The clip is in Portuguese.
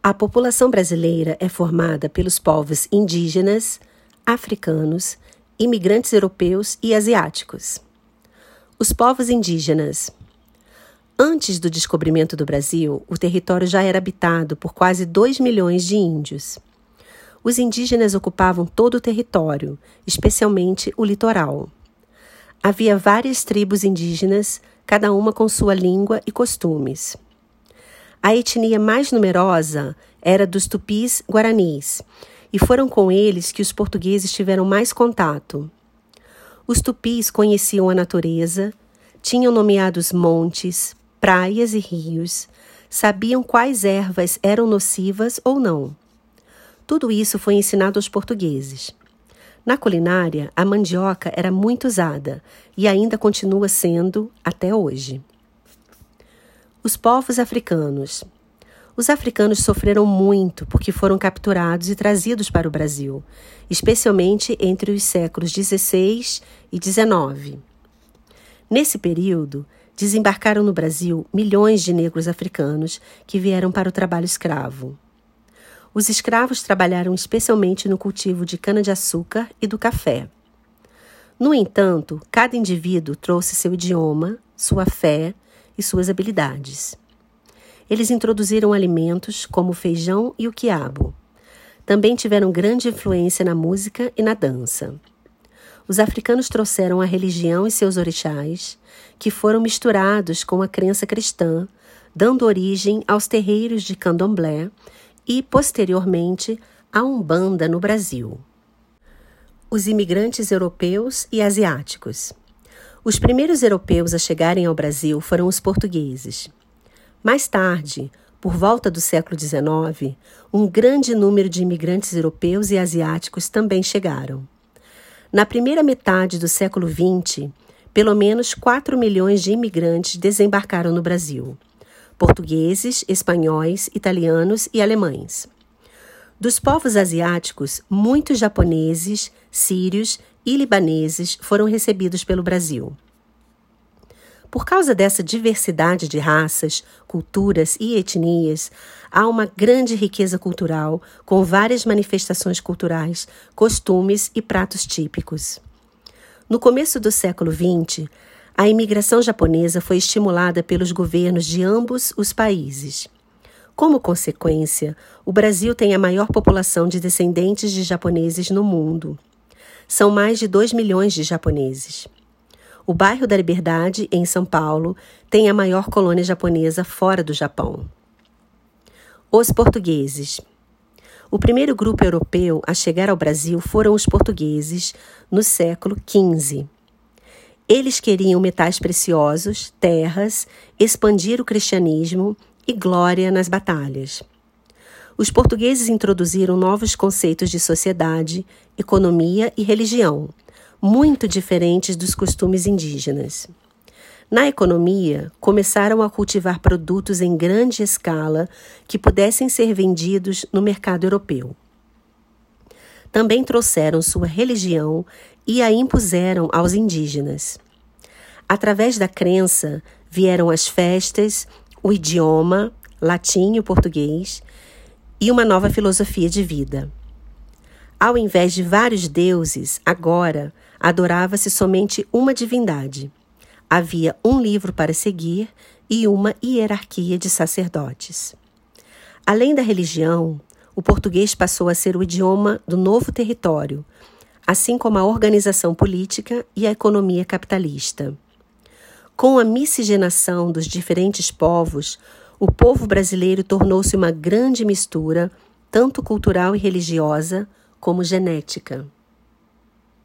A população brasileira é formada pelos povos indígenas, africanos, imigrantes europeus e asiáticos. Os povos indígenas. Antes do descobrimento do Brasil, o território já era habitado por quase 2 milhões de índios. Os indígenas ocupavam todo o território, especialmente o litoral. Havia várias tribos indígenas, cada uma com sua língua e costumes. A etnia mais numerosa era dos tupis guaranis, e foram com eles que os portugueses tiveram mais contato. Os tupis conheciam a natureza, tinham nomeados montes, praias e rios, sabiam quais ervas eram nocivas ou não. Tudo isso foi ensinado aos portugueses. Na culinária, a mandioca era muito usada e ainda continua sendo até hoje. Os povos africanos. Os africanos sofreram muito porque foram capturados e trazidos para o Brasil, especialmente entre os séculos XVI e XIX. Nesse período, desembarcaram no Brasil milhões de negros africanos que vieram para o trabalho escravo. Os escravos trabalharam especialmente no cultivo de cana-de-açúcar e do café. No entanto, cada indivíduo trouxe seu idioma, sua fé, e suas habilidades. Eles introduziram alimentos como o feijão e o quiabo. Também tiveram grande influência na música e na dança. Os africanos trouxeram a religião e seus orixás, que foram misturados com a crença cristã, dando origem aos terreiros de candomblé e, posteriormente, à Umbanda no Brasil. Os imigrantes europeus e asiáticos. Os primeiros europeus a chegarem ao Brasil foram os portugueses. Mais tarde, por volta do século XIX, um grande número de imigrantes europeus e asiáticos também chegaram. Na primeira metade do século XX, pelo menos 4 milhões de imigrantes desembarcaram no Brasil: portugueses, espanhóis, italianos e alemães. Dos povos asiáticos, muitos japoneses, sírios e libaneses foram recebidos pelo Brasil. Por causa dessa diversidade de raças, culturas e etnias, há uma grande riqueza cultural, com várias manifestações culturais, costumes e pratos típicos. No começo do século XX, a imigração japonesa foi estimulada pelos governos de ambos os países. Como consequência, o Brasil tem a maior população de descendentes de japoneses no mundo. São mais de 2 milhões de japoneses. O bairro da Liberdade, em São Paulo, tem a maior colônia japonesa fora do Japão. Os portugueses. O primeiro grupo europeu a chegar ao Brasil foram os portugueses no século XV. Eles queriam metais preciosos, terras, expandir o cristianismo e glória nas batalhas os portugueses introduziram novos conceitos de sociedade, economia e religião, muito diferentes dos costumes indígenas. Na economia, começaram a cultivar produtos em grande escala que pudessem ser vendidos no mercado europeu. Também trouxeram sua religião e a impuseram aos indígenas. Através da crença vieram as festas, o idioma, latim e português, e uma nova filosofia de vida. Ao invés de vários deuses, agora adorava-se somente uma divindade. Havia um livro para seguir e uma hierarquia de sacerdotes. Além da religião, o português passou a ser o idioma do novo território, assim como a organização política e a economia capitalista. Com a miscigenação dos diferentes povos, o povo brasileiro tornou-se uma grande mistura, tanto cultural e religiosa como genética.